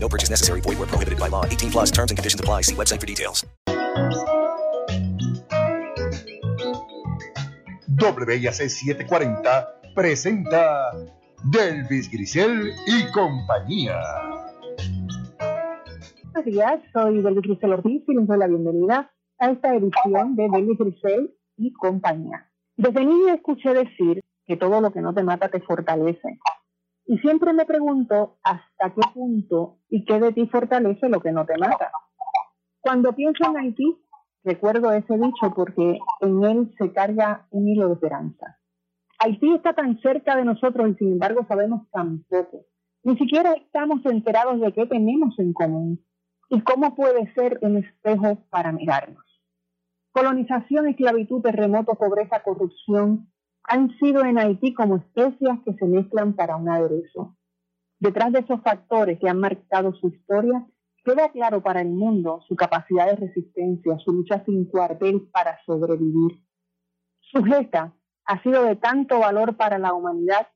No purchase necessary. Void where prohibited by law. 18 plus terms and conditions apply. See website for details. WIAC 740 presenta Delvis Grisel y compañía. Buenos días, soy Delvis Grisel Ortiz y les doy la bienvenida a esta edición de Delvis Grisel y compañía. Desde niño escuché decir que todo lo que no te mata te fortalece. Y siempre me pregunto hasta qué punto y qué de ti fortalece lo que no te mata. Cuando pienso en Haití, recuerdo ese dicho porque en él se carga un hilo de esperanza. Haití está tan cerca de nosotros y sin embargo sabemos tan poco. Ni siquiera estamos enterados de qué tenemos en común y cómo puede ser un espejo para mirarnos. Colonización, esclavitud, terremoto, pobreza, corrupción han sido en Haití como especias que se mezclan para un aderezo. Detrás de esos factores que han marcado su historia, queda claro para el mundo su capacidad de resistencia, su lucha sin cuartel para sobrevivir. Su gesta ha sido de tanto valor para la humanidad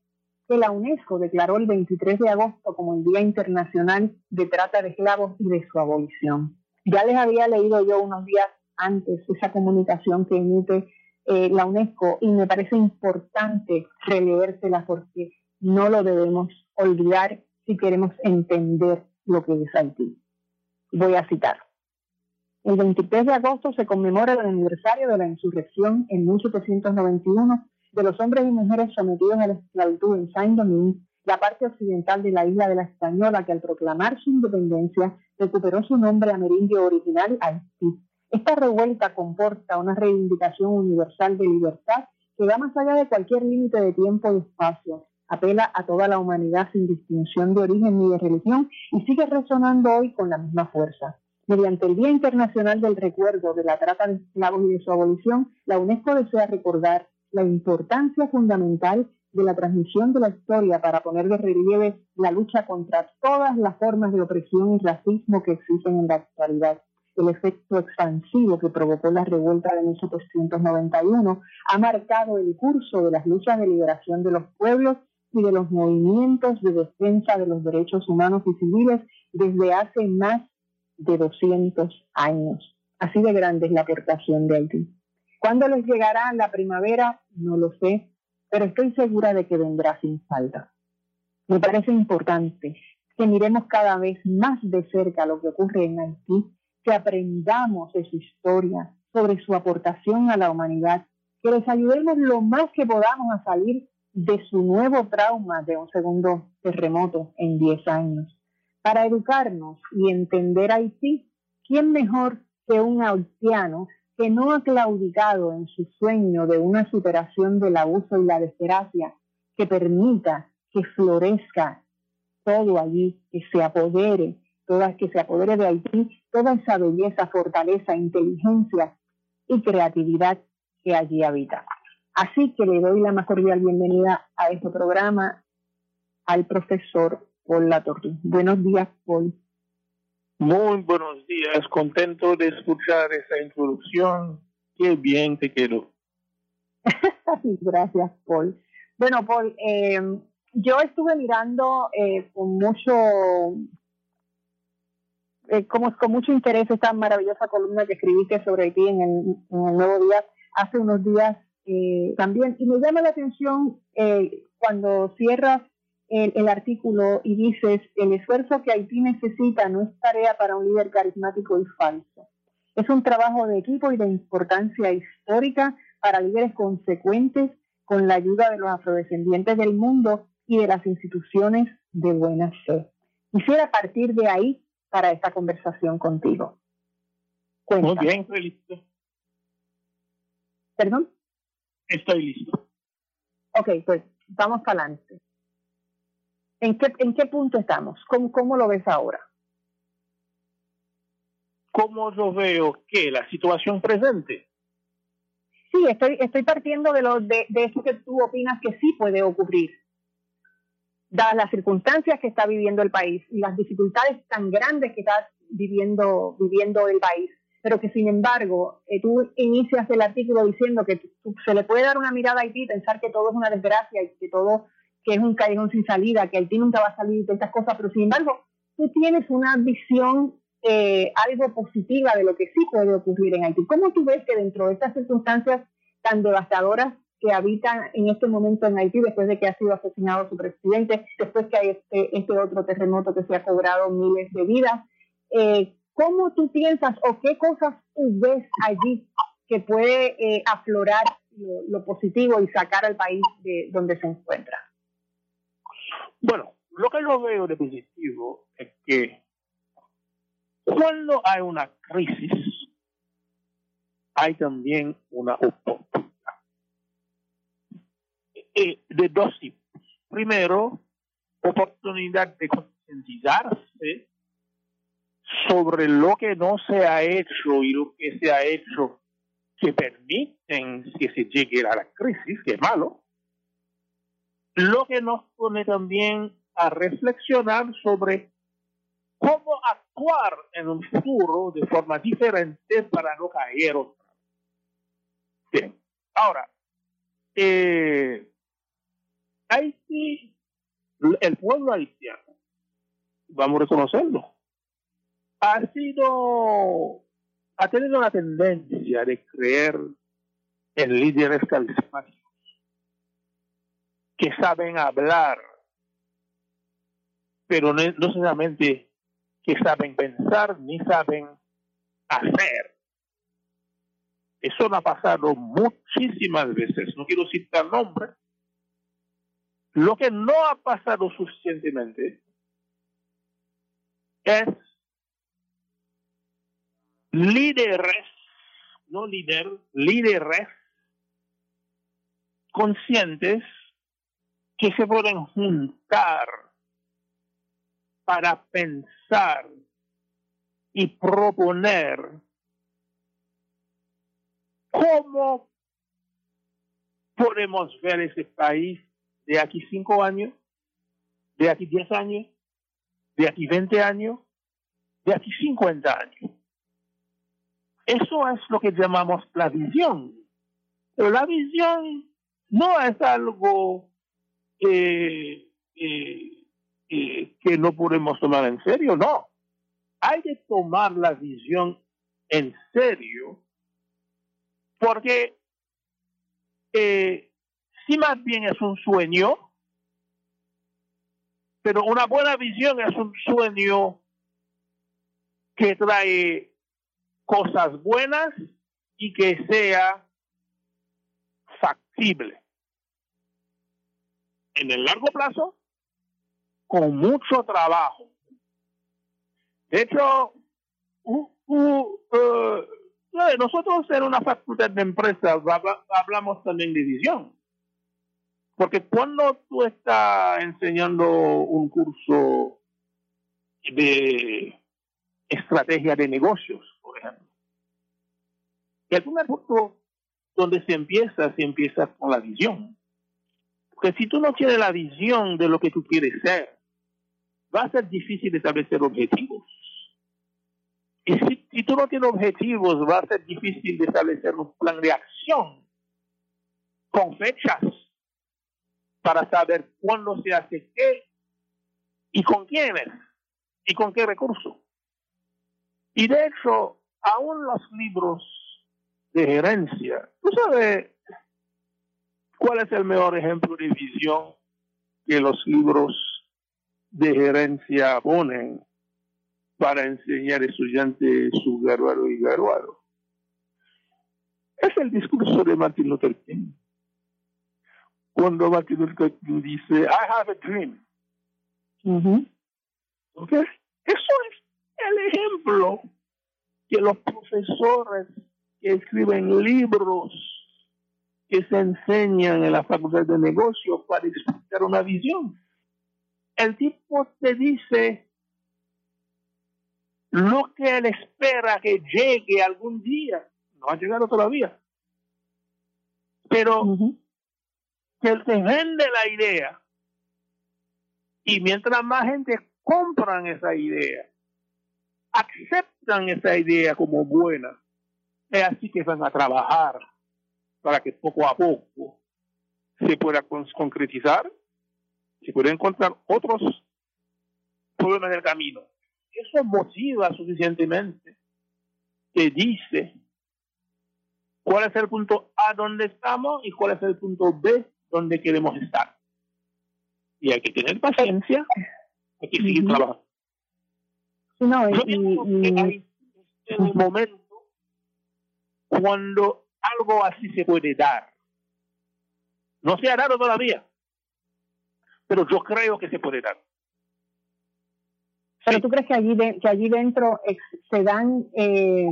que la UNESCO declaró el 23 de agosto como el Día Internacional de Trata de Esclavos y de su abolición. Ya les había leído yo unos días antes esa comunicación que emite eh, la UNESCO y me parece importante relevérsela porque no lo debemos olvidar si queremos entender lo que es Haití. Voy a citar. El 23 de agosto se conmemora el aniversario de la insurrección en 1791 de los hombres y mujeres sometidos a la esclavitud en Saint-Domingue, la parte occidental de la isla de la Española, que al proclamar su independencia recuperó su nombre amerindio original Haití. Esta revuelta comporta una reivindicación universal de libertad que va más allá de cualquier límite de tiempo y espacio, apela a toda la humanidad sin distinción de origen ni de religión y sigue resonando hoy con la misma fuerza. Mediante el Día Internacional del Recuerdo de la Trata de Esclavos y de su abolición, la UNESCO desea recordar la importancia fundamental de la transmisión de la historia para poner de relieve la lucha contra todas las formas de opresión y racismo que existen en la actualidad. El efecto expansivo que provocó la revuelta de 1791 ha marcado el curso de las luchas de liberación de los pueblos y de los movimientos de defensa de los derechos humanos y civiles desde hace más de 200 años. Así de grande es la aportación de Haití. ¿Cuándo les llegará la primavera? No lo sé, pero estoy segura de que vendrá sin falta. Me parece importante que miremos cada vez más de cerca lo que ocurre en Haití, que aprendamos de su historia, sobre su aportación a la humanidad, que les ayudemos lo más que podamos a salir de su nuevo trauma de un segundo terremoto en 10 años. Para educarnos y entender Haití, ¿quién mejor que un haitiano que no ha claudicado en su sueño de una superación del abuso y la desgracia que permita que florezca todo allí, que se apodere, toda, que se apodere de Haití toda esa belleza, fortaleza, inteligencia y creatividad que allí habita. Así que le doy la más cordial bienvenida a este programa al profesor Paul Latortu. Buenos días, Paul. Muy buenos días, contento de escuchar esa introducción. Qué bien te quedó. Gracias, Paul. Bueno, Paul, eh, yo estuve mirando eh, con mucho eh, como, con mucho interés esta maravillosa columna que escribiste sobre el, en el Nuevo Día hace unos días eh, también. Y me llama la atención eh, cuando cierras el, el, artículo y dices, el esfuerzo que Haití necesita no es tarea para un líder carismático y falso. Es un trabajo de equipo y de importancia histórica para líderes consecuentes con la ayuda de los afrodescendientes del mundo y de las instituciones de buena fe. Quisiera partir de ahí para esta conversación contigo. Cuéntame. Muy bien, estoy listo. ¿Perdón? Estoy listo. Ok, pues vamos para adelante. ¿En qué, ¿En qué punto estamos? ¿Cómo, ¿Cómo lo ves ahora? cómo yo veo que la situación presente. Sí, estoy, estoy partiendo de, lo, de, de eso que tú opinas que sí puede ocurrir, dadas las circunstancias que está viviendo el país y las dificultades tan grandes que está viviendo, viviendo el país pero que sin embargo eh, tú inicias el artículo diciendo que se le puede dar una mirada a Haití y pensar que todo es una desgracia y que todo que es un callejón sin salida, que Haití nunca va a salir de estas cosas, pero sin embargo tú tienes una visión eh, algo positiva de lo que sí puede ocurrir en Haití. ¿Cómo tú ves que dentro de estas circunstancias tan devastadoras que habitan en este momento en Haití, después de que ha sido asesinado su presidente, después que hay este, este otro terremoto que se ha cobrado miles de vidas, eh, ¿Cómo tú piensas o qué cosas tú ves allí que puede eh, aflorar lo, positivo y sacar al país de donde se encuentra? Bueno, lo que yo veo de positivo es que cuando hay una crisis, hay también una oportunidad. Eh, de dos tipos. Primero, oportunidad de concientizarse sobre lo que no se ha hecho y lo que se ha hecho que permiten que se llegue a la crisis, que es malo, lo que nos pone también a reflexionar sobre cómo actuar en un futuro de forma diferente para no caer otra Bien, ahora, eh, Haití, el pueblo haitiano, vamos a reconocerlo, ha sido, ha tenido la tendencia de creer en líderes carismáticos que saben hablar, pero no, no solamente que saben pensar ni saben hacer. Eso me ha pasado muchísimas veces, no quiero citar nombres. Lo que no ha pasado suficientemente es líderes, no líder, líderes conscientes que se pueden juntar para pensar y proponer cómo podemos ver ese país de aquí cinco años, de aquí diez años, de aquí veinte años, de aquí cincuenta años. Eso es lo que llamamos la visión. Pero la visión no es algo que no podemos tomar en serio, no. Hay que tomar la visión en serio porque eh, si más bien es un sueño, pero una buena visión es un sueño que trae cosas buenas y que sea factible. En el largo plazo, con mucho trabajo. De hecho, eh, nosotros en una facultad de empresas hablamos también de visión. Porque cuando tú estás enseñando un curso de estrategia de negocios, el primer punto donde se empieza, se empieza con la visión. Porque si tú no tienes la visión de lo que tú quieres ser, va a ser difícil establecer objetivos. Y si, si tú no tienes objetivos, va a ser difícil establecer un plan de acción con fechas para saber cuándo se hace qué y con quiénes y con qué recursos. Y de hecho, aún los libros de gerencia, ¿tú sabes cuál es el mejor ejemplo de visión que los libros de gerencia ponen para enseñar estudiantes su graduado y graduado? Es el discurso de Martin Luther King. Cuando Martin Luther King dice, I have a dream. ¿Okay? Eso es el ejemplo que los profesores que escriben libros que se enseñan en la facultad de negocios para explicar una visión. El tipo te dice, lo que él espera que llegue algún día. No ha llegado todavía. Pero que se vende la idea y mientras más gente compran esa idea, aceptan esa idea como buena, es así que van a trabajar para que poco a poco se pueda concretizar, se pueda encontrar otros problemas del camino. Eso motiva suficientemente que dice cuál es el punto A donde estamos y cuál es el punto B donde queremos estar. Y hay que tener paciencia, hay que seguir trabajando. No, Yo pienso que hay un momento cuando algo así se puede dar. No se ha dado todavía, pero yo creo que se puede dar. Pero tú crees que allí de, que allí dentro se dan eh,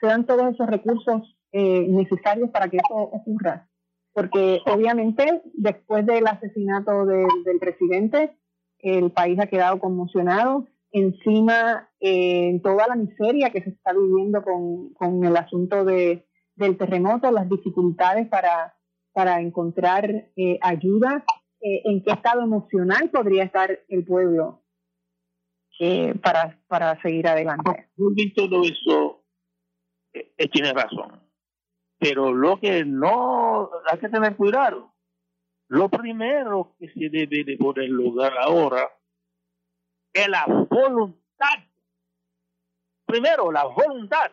se dan todos esos recursos eh, necesarios para que eso ocurra, porque obviamente después del asesinato del presidente el país ha quedado conmocionado encima eh, en toda la miseria que se está viviendo con, con el asunto de, del terremoto, las dificultades para, para encontrar eh, ayuda, eh, en qué estado emocional podría estar el pueblo para, para seguir adelante. todo eso tiene razón, pero lo que no hay que tener cuidado, lo primero que se debe de poder lograr ahora es la voluntad. Primero, la voluntad,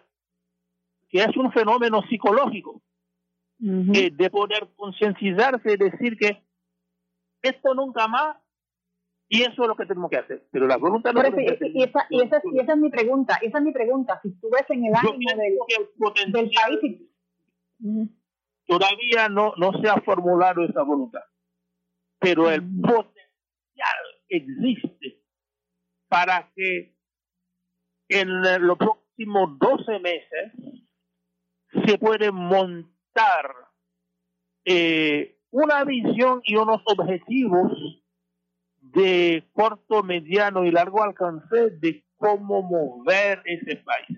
que es un fenómeno psicológico, eh, de poder concienciarse y decir que esto nunca más y eso es lo que tenemos que hacer. Pero la voluntad no y, esa, y, esa, y, esa, es mi pregunta, esa es mi pregunta. Si tú ves en el ánimo del, del, país... Todavía no, no se ha formulado esa voluntad, pero el potencial existe para que en los próximos 12 meses se puede montar eh, una visión y unos objetivos de corto, mediano y largo alcance de cómo mover ese país.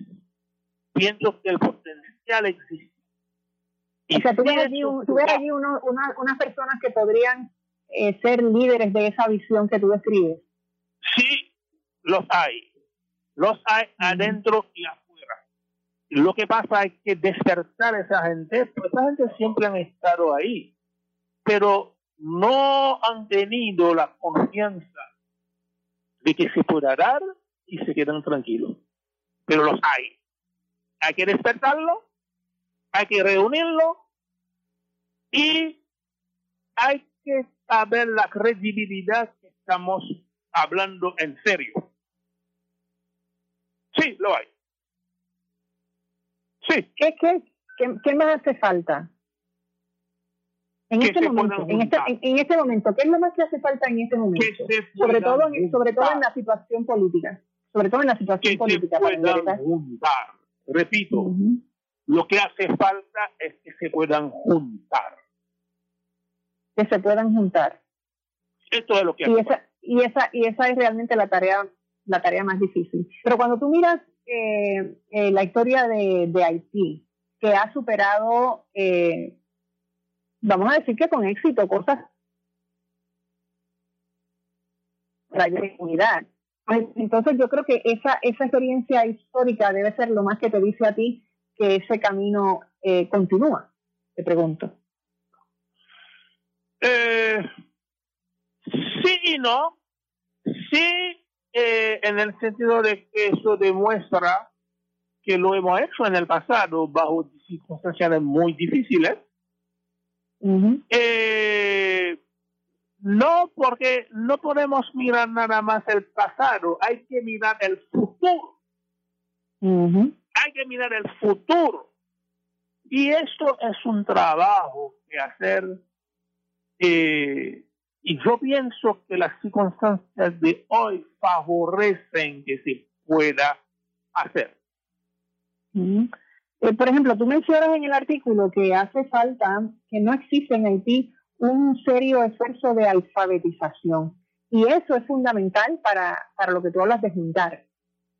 Pienso que el potencial existe. O sea, tú ves allí, unas personas que podrían eh, ser líderes de esa visión que tú describes. Sí, los hay. Los hay adentro y afuera. Lo que pasa es que despertar a esa gente, pues esa gente siempre han estado ahí, pero no han tenido la confianza de que se pueda dar y se quedan tranquilos. Pero los hay. Hay que despertarlo, hay que reunirlo y hay que saber la credibilidad que estamos hablando en serio. Sí, lo hay. Sí. ¿Qué, qué, qué, más hace falta? En este, momento, en, este, en, este momento, ¿qué es lo más que hace falta en este momento? Sobre todo, sobre todo en la situación política. Sobre todo en la situación política. juntar. Repito, lo que hace falta es que se puedan juntar. Que se puedan juntar. Esto es lo que y esa, y esa y esa es realmente la tarea la tarea más difícil. Pero cuando tú miras eh, eh, la historia de, de, Haití, que ha superado, eh, vamos a decir que con éxito, cosas para la. Pues, entonces yo creo que esa, esa experiencia histórica debe ser lo más que te dice a ti que ese camino continúa, te pregunto. Sí y no. Sí eh, en el sentido de que eso demuestra que lo hemos hecho en el pasado bajo circunstancias muy difíciles. Eh, no, porque no podemos mirar nada más el pasado, hay que mirar el futuro. Hay que mirar el futuro. Y esto es un trabajo que hacer eh, y yo pienso que las circunstancias de hoy favorecen que se pueda hacer. Eh, por ejemplo, tú mencionas en el artículo que hace falta, que no existe en Haití un serio esfuerzo de alfabetización. Y eso es fundamental para, para lo que tú hablas de juntar.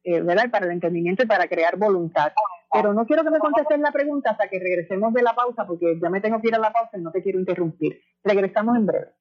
eh, ¿verdad? Para el entendimiento y para crear voluntad. Pero no quiero que me contestes la pregunta hasta que regresemos de la pausa, porque ya me tengo que ir a la pausa y no te quiero interrumpir. Regresamos en breve.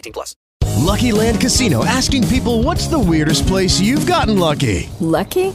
18 plus. Lucky Land Casino asking people what's the weirdest place you've gotten lucky? Lucky?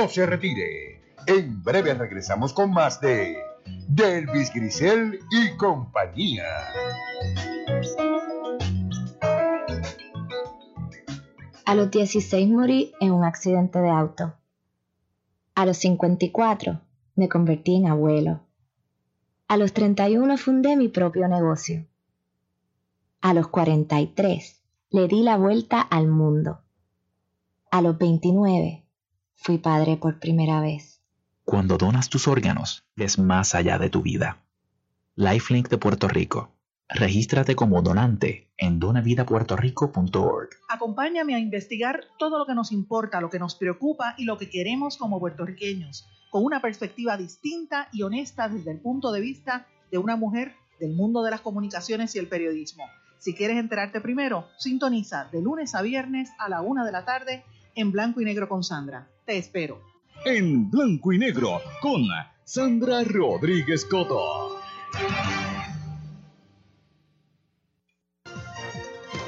No se retire. En breve regresamos con más de Delvis Grisel y compañía. A los 16 morí en un accidente de auto. A los 54 me convertí en abuelo. A los 31 fundé mi propio negocio. A los 43 le di la vuelta al mundo. A los 29 fui padre por primera vez. Cuando donas tus órganos, ves más allá de tu vida. Lifelink de Puerto Rico. Regístrate como donante en donavidapuertorico.org. Acompáñame a investigar todo lo que nos importa, lo que nos preocupa y lo que queremos como puertorriqueños, con una perspectiva distinta y honesta desde el punto de vista de una mujer del mundo de las comunicaciones y el periodismo. Si quieres enterarte primero, sintoniza de lunes a viernes a la una de la tarde en Blanco y Negro con Sandra. Te espero. En Blanco y Negro con Sandra Rodríguez Coto.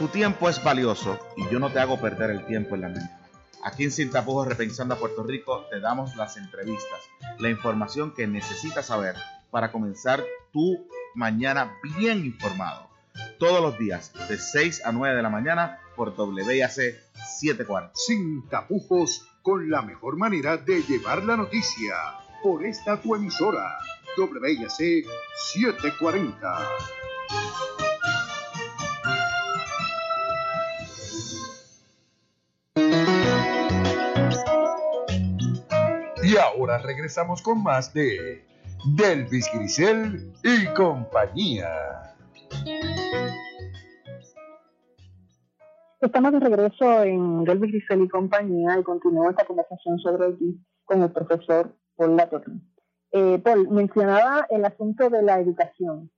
Tu tiempo es valioso y yo no te hago perder el tiempo en la mente. Aquí en Sin Tapujos Repensando a Puerto Rico te damos las entrevistas, la información que necesitas saber para comenzar tu mañana bien informado. Todos los días de 6 a 9 de la mañana por WIAC 740. Sin tapujos con la mejor manera de llevar la noticia. Por esta tu emisora. WIAC 740. Y ahora regresamos con más de Delvis Grisel y compañía. Estamos de regreso en Delvis Grisel y compañía y continúo esta conversación sobre el con el profesor Paul Latorre. Eh, Paul, mencionaba el asunto de la educación.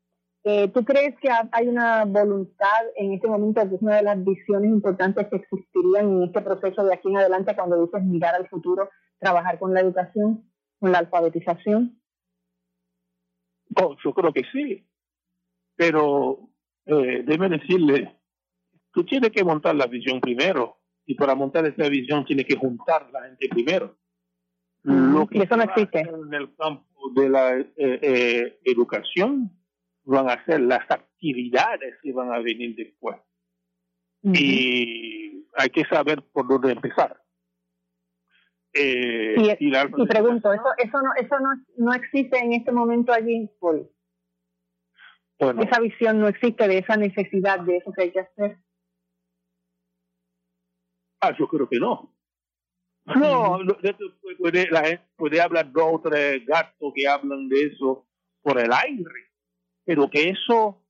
Eh, ¿Tú crees que hay una voluntad en este momento, que es una de las visiones importantes que existirían en este proceso de aquí en adelante cuando dices mirar al futuro, trabajar con la educación, con la alfabetización? Oh, yo creo que sí, pero eh, decirle, tú tienes que montar la visión primero y para montar esa visión tienes que juntar la gente primero. Lo que eso no existe. En el campo de la eh, eh, educación van a ser las actividades que van a venir después. Y hay que saber por dónde empezar. Eh, y, y, la y, pregunto, ¿eso, eso, no, eso no, no existe en este momento allí, Paul? Bueno, esa visión no existe de esa necesidad de eso que hay que hacer. Ah, yo creo que no. No, puede, la gente puede hablar dos o tres gatos que hablan de eso por el aire, pero que eso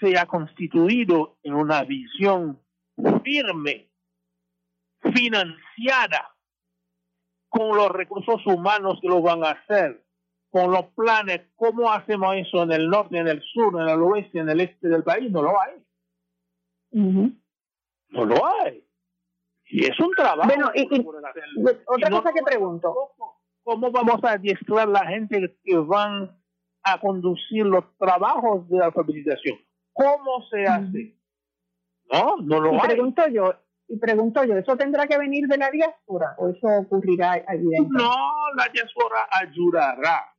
sea constituido en una visión firme, financiada, con los recursos humanos que lo van a hacer, con los planes, cómo hacemos eso en el norte, en el sur, en el oeste, en el este del país, no lo hay. Uh -huh. No lo hay. Y es un trabajo. Bueno, y, y otra y cosa no, que pregunto. ¿cómo, ¿Cómo vamos a adiestrar la gente que van a conducir los trabajos de alfabetización? ¿Cómo se hace? No, no lo y hay. pregunto yo, Y pregunto yo, ¿eso tendrá que venir de la diáspora o eso ocurrirá evidentemente? No, la diáspora ayudará,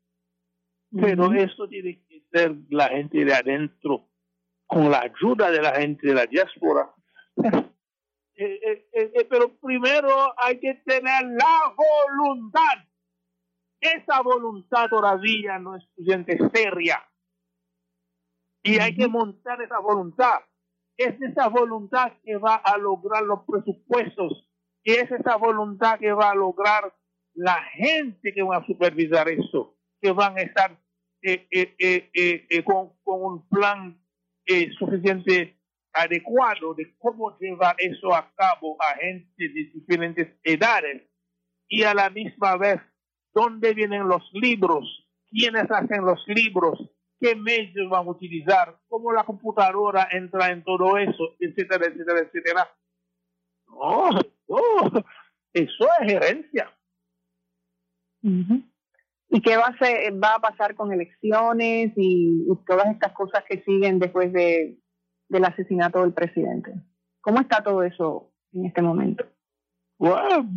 pero eso tiene que ser la gente de adentro, con la ayuda de la gente de la diáspora. Eh, eh, eh, eh, pero primero hay que tener la voluntad. Esa voluntad todavía no es suficiente seria. Y hay que montar esa voluntad. Es esa voluntad que va a lograr los presupuestos. Y es esa voluntad que va a lograr la gente que va a supervisar eso. Que van a estar eh, eh, eh, eh, con, con un plan suficiente adecuado de cómo llevar eso a cabo a gente de diferentes edades y a la misma vez dónde vienen los libros, quiénes hacen los libros, qué medios van a utilizar, cómo la computadora entra en todo eso, etcétera, etcétera, etcétera. No, eso es gerencia. ¿Y qué va a, pasar con elecciones y todas estas cosas que siguen después de, del asesinato del presidente? ¿Cómo está todo eso en este momento? Bueno,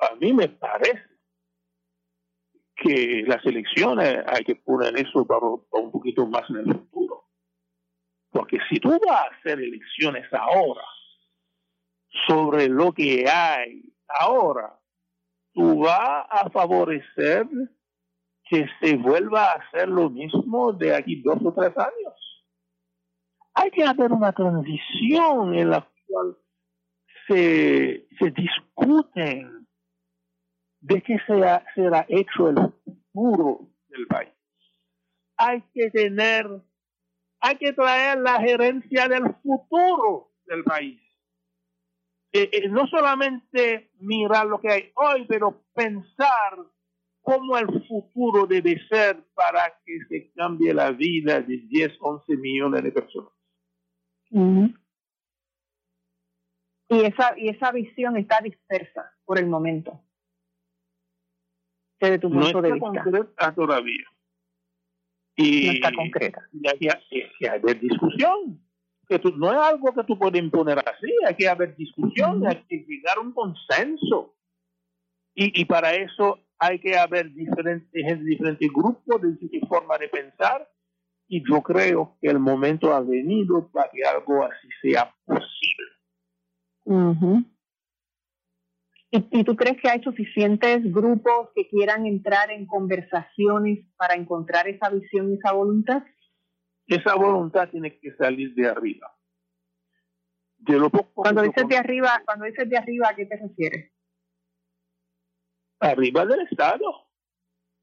a mí me parece que las elecciones hay que poner eso para, para un poquito más en el futuro. Porque si tú vas a hacer elecciones ahora sobre lo que hay ahora, tú vas a favorecer que se vuelva a hacer lo mismo de aquí dos o tres años. Hay que hacer una transición en la cual se, se discuten de qué será, será hecho el futuro del país. Hay que tener, hay que traer la gerencia del futuro del país. Eh, eh, no solamente mirar lo que hay hoy, pero pensar cómo el futuro debe ser para que se cambie la vida de 10, 11 millones de personas. Y esa, y esa visión está dispersa por el momento. Desde tu No punto está de vista. concreta todavía. Y, No está concreta. y hay, que- hay que haber discusión. Que tú- no es algo que tú puedes imponer así, hay que haber discusión, hay que llegar a un consenso. Y, y para eso hay que haber diferentes, diferentes grupos, de diferentes formas de pensar. Y yo creo que el momento ha venido para que algo así sea posible. ¿Y, ¿Y tú crees que hay suficientes grupos que quieran entrar en conversaciones para encontrar esa visión y esa voluntad? Esa voluntad tiene que salir de arriba. De lo poco Cuando dices de arriba, cuando dices de arriba, ¿a qué te refieres? arriba del Estado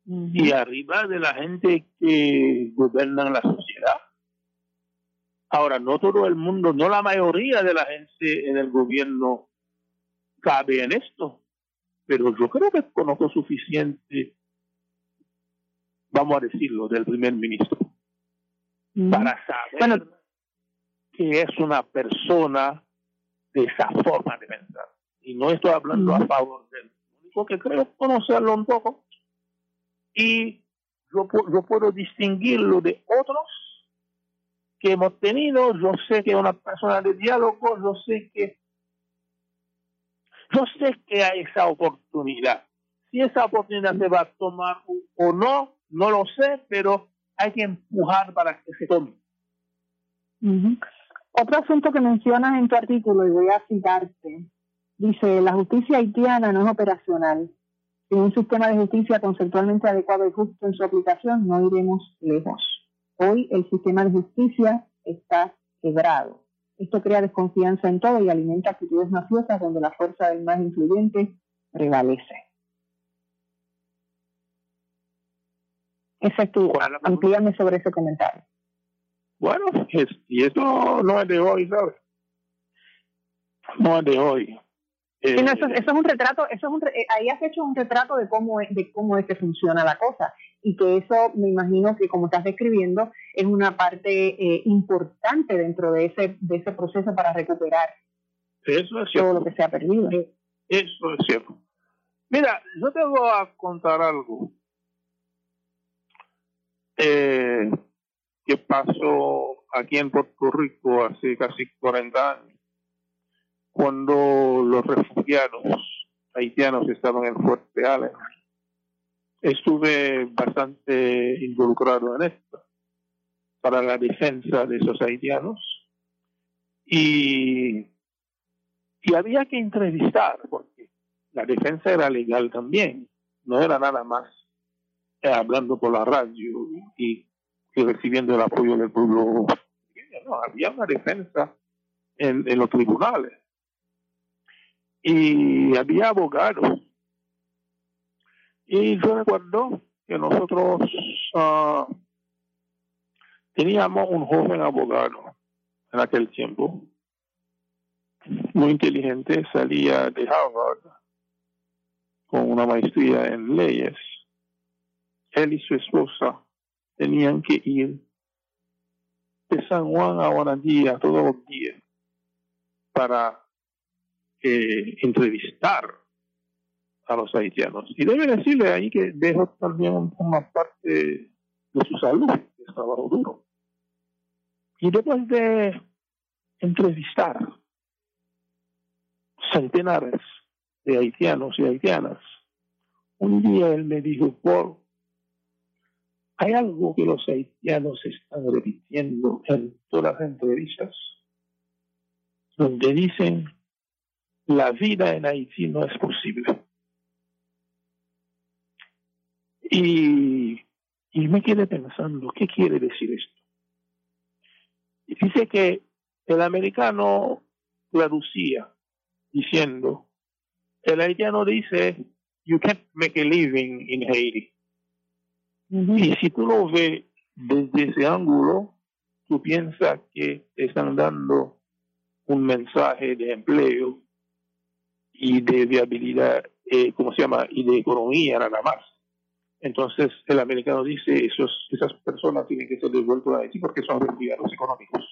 y arriba de la gente que gobierna la sociedad. Ahora, no todo el mundo, no la mayoría de la gente en el gobierno cabe en esto, pero yo creo que conozco suficiente, vamos a decirlo, del primer ministro para saber que es una persona de esa forma de pensar. Y no estoy hablando a favor de él, porque creo conocerlo un poco. Y yo, yo puedo distinguirlo de otros que hemos tenido. Yo sé que es una persona de diálogo, yo sé que yo sé que hay esa oportunidad. Si esa oportunidad se va a tomar o- no, no lo sé, pero hay que empujar para que se tome. Otro asunto que mencionas en tu artículo, y voy a citarte, dice, la justicia haitiana no es operacional. Sin un sistema de justicia conceptualmente adecuado y justo en su aplicación, no iremos lejos. Hoy el sistema de justicia está quebrado. Esto crea desconfianza en todo y alimenta actitudes mafiosas donde la fuerza del más influyente prevalece. Ese es tu, amplíame sobre ese comentario. Bueno, es- y esto no es de hoy, ¿sabes? No es de hoy. Eh, Sí, no, eso, eso es un retrato, eso es un, eh, ahí has hecho un retrato de cómo es, de cómo es que funciona la cosa y que eso me imagino que como estás describiendo es una parte eh, importante dentro de ese de ese proceso para recuperar Eso es todo lo que se ha perdido. Eso es cierto. Mira, yo te voy a contar algo eh, que pasó aquí en Puerto Rico hace casi 40 años, cuando los refugiados haitianos estaban en Fuerte Allen. Estuve bastante involucrado en esto para la defensa de esos haitianos y, y había que entrevistar porque la defensa era legal también, no era nada más eh, hablando por la radio y, y recibiendo el apoyo del pueblo. No, había una defensa en, en los tribunales y había abogados. Y yo recuerdo que nosotros ah, teníamos un joven abogado en aquel tiempo, muy inteligente, salía de Harvard con una maestría en leyes. Él y su esposa tenían que ir de San Juan a Guanadía todos los días para entrevistar a los haitianos. Y debe decirle ahí que dejó también una parte de su salud, que es trabajo duro. Y después de entrevistar centenares de haitianos y haitianas, un día él me dijo, Paul, hay algo que los haitianos están repitiendo en todas las entrevistas, donde dicen la vida en Haití no es posible. Y, y me quedé pensando, ¿qué quiere decir esto? Y dice que el americano traducía diciendo, el haitiano dice, you can't make a living in Haiti. Y si tú lo ves desde ese ángulo, tú piensas que están dando un mensaje de empleo y de viabilidad, eh, ¿cómo se llama? Y de economía nada más. Entonces el americano dice, esos, esas personas tienen que ser devueltas a Haití porque son refugiados económicos.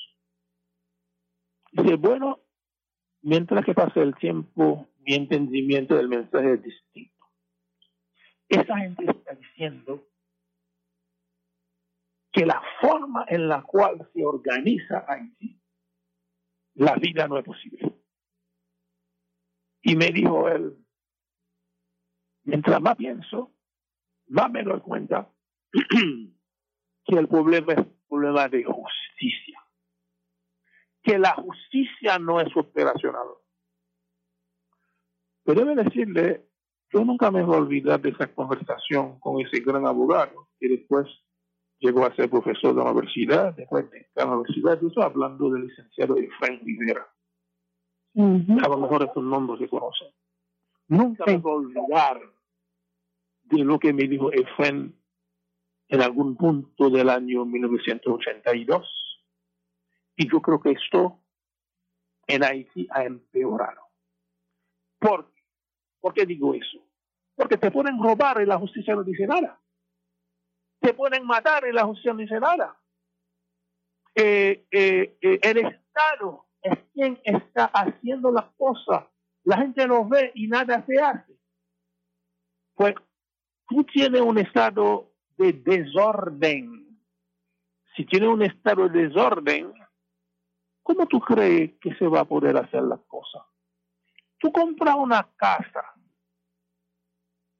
Dice, bueno, mientras que pasa el tiempo, mi entendimiento del mensaje es distinto. Esa gente está diciendo que la forma en la cual se organiza Haití, la vida no es posible. Y me dijo él, mientras más pienso, más me doy cuenta que el problema es un problema de justicia. Que la justicia no es operacional. Pero debe decirle, yo nunca me voy a olvidar de esa conversación con ese gran abogado que después llegó a ser profesor de la universidad, después de la universidad. Yo estoy hablando del licenciado Efraín Rivera. A lo mejor es un nombre que conocen. Nunca me voy a olvidar de lo que me dijo Efraín en algún punto del año 1982. Y yo creo que esto en Haití ha empeorado. ¿Por qué? ¿Por qué digo eso? Porque te pueden robar y la justicia no dice nada. Te pueden matar y la justicia no dice nada. Eh, eh, eh, el Estado es quien está haciendo las cosas. La gente lo ve y nada se hace. Pues tú tienes un estado de desorden. Si tienes un estado de desorden, ¿cómo tú crees que se va a poder hacer las cosas? Tú compras una casa.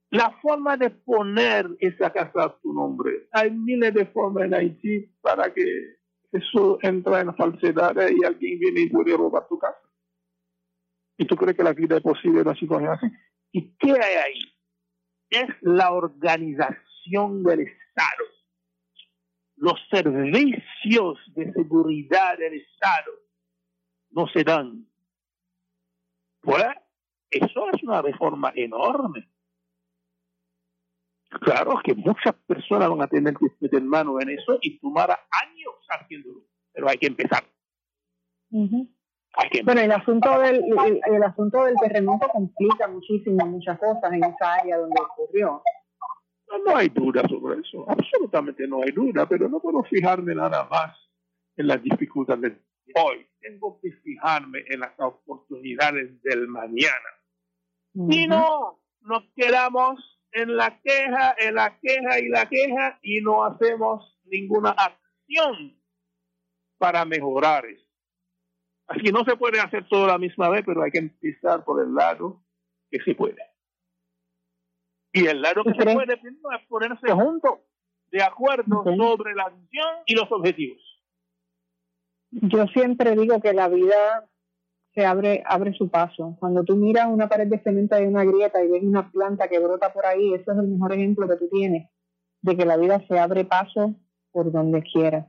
La forma de poner esa casa a tu nombre, hay miles de formas en Haití para que eso entre en falsedad y alguien viene y puede robar tu casa. ¿Y tú crees que la vida es posible en una situación así? ¿Y qué hay ahí? Es la organización del Estado. Los servicios de seguridad del Estado no se dan. Pues eso es una reforma enorme. Claro que muchas personas van a tener que meter mano en eso y tomará años haciéndolo, pero hay que empezar. Hay que Bueno, el asunto del el, el asunto del terremoto complica muchísimo muchas cosas en esa área donde ocurrió. No, no hay duda sobre eso, absolutamente no hay duda, pero no puedo fijarme nada más en las dificultades de hoy. Tengo que fijarme en las oportunidades del mañana. Y no nos quedamos en la queja, en la queja y la queja y no hacemos ninguna acción para mejorar eso. Así que no se puede hacer todo a la misma vez, pero hay que empezar por el lado que se puede. Y el lado que se puede primero es ponerse juntos, de acuerdo sobre la visión y los objetivos. Yo siempre digo que la vida se abre, abre su paso. Cuando tú miras una pared de cemento y una grieta y ves una planta que brota por ahí, ese es el mejor ejemplo que tú tienes de que la vida se abre paso por donde quiera.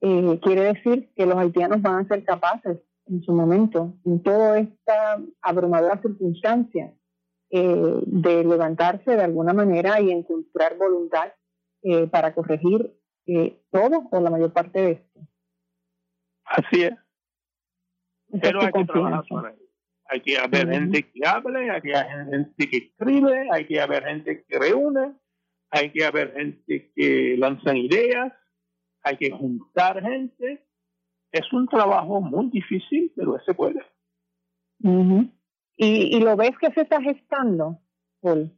Eh, quiere decir que los haitianos van a ser capaces en su momento, en toda esta abrumadora circunstancia, eh, de levantarse de alguna manera y encontrar voluntad eh, para corregir todo o la mayor parte de esto. Así es. Pero hay que trabajar para ello. Hay que haber gente que hable, hay que haber gente que escribe, hay que haber gente que reúne, hay que haber gente que lanzan ideas, hay que juntar gente. Es un trabajo muy difícil, pero se puede. ¿Y, ¿Y lo ves que se está gestando, Paul?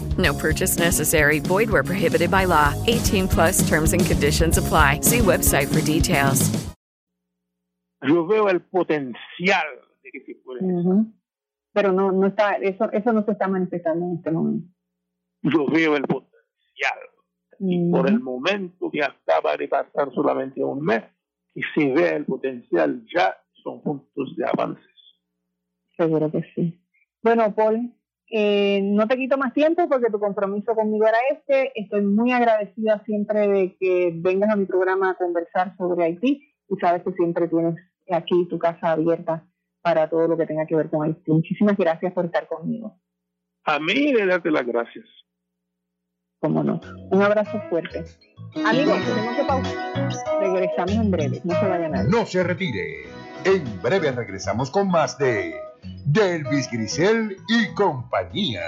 No purchase necessary. Void where prohibited by law. 18 plus terms and conditions apply. See website for details. Yo veo el potencial de que se puede. Uh -huh. Pero no, no está, eso, eso no se está manifestando en este momento. Yo veo el potencial. Uh -huh. Y por el momento que acaba de pasar solamente un mes, y se ve el potencial ya, son puntos de avances. Seguro que sí. Bueno, Paul, eh, no te quito más tiempo porque tu compromiso conmigo era este. Estoy muy agradecida siempre de que vengas a mi programa a conversar sobre Haití y sabes que siempre tienes aquí tu casa abierta para todo lo que tenga que ver con Haití. Muchísimas gracias por estar conmigo. A mí de darte las gracias. Cómo no. Un abrazo fuerte. Amigos, tenemos que pausar. Regresamos en breve. No se vayan a No se retire. En breve regresamos con más de Delvis Grisel y compañía.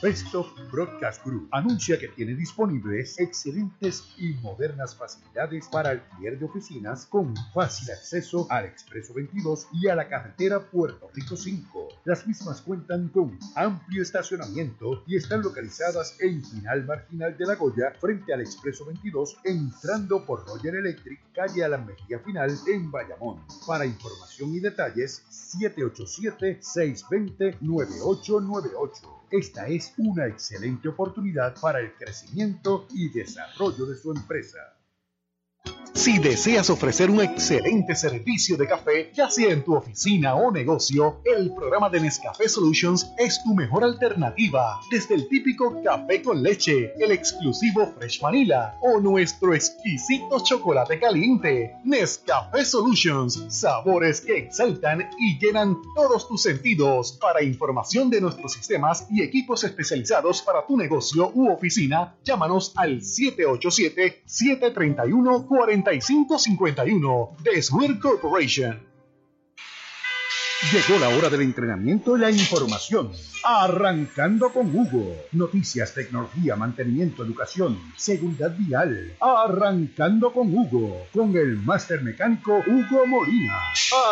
Festo Broadcast Group anuncia que tiene disponibles excelentes y modernas facilidades para alquiler de oficinas con fácil acceso al Expreso 22 y a la carretera Puerto Rico 5. Las mismas cuentan con amplio estacionamiento y están localizadas en final marginal de La Goya frente al Expreso 22 entrando por Roger Electric, calle a la Mejía Final en Bayamón. Para información y detalles 787 620 9898. Esta es una excelente oportunidad para el crecimiento y desarrollo de su empresa. Si deseas ofrecer un excelente servicio de café, ya sea en tu oficina o negocio, el programa de Nescafé Solutions es tu mejor alternativa. Desde el típico café con leche, el exclusivo Fresh Vanilla o nuestro exquisito chocolate caliente. Nescafé Solutions, sabores que exaltan y llenan todos tus sentidos. Para información de nuestros sistemas y equipos especializados para tu negocio u oficina, llámanos al 787 731 4551 de Swear Corporation. Llegó la hora del entrenamiento y la información. Arrancando con Hugo. Noticias, tecnología, mantenimiento, educación, seguridad vial. Arrancando con Hugo. Con el máster mecánico Hugo Molina.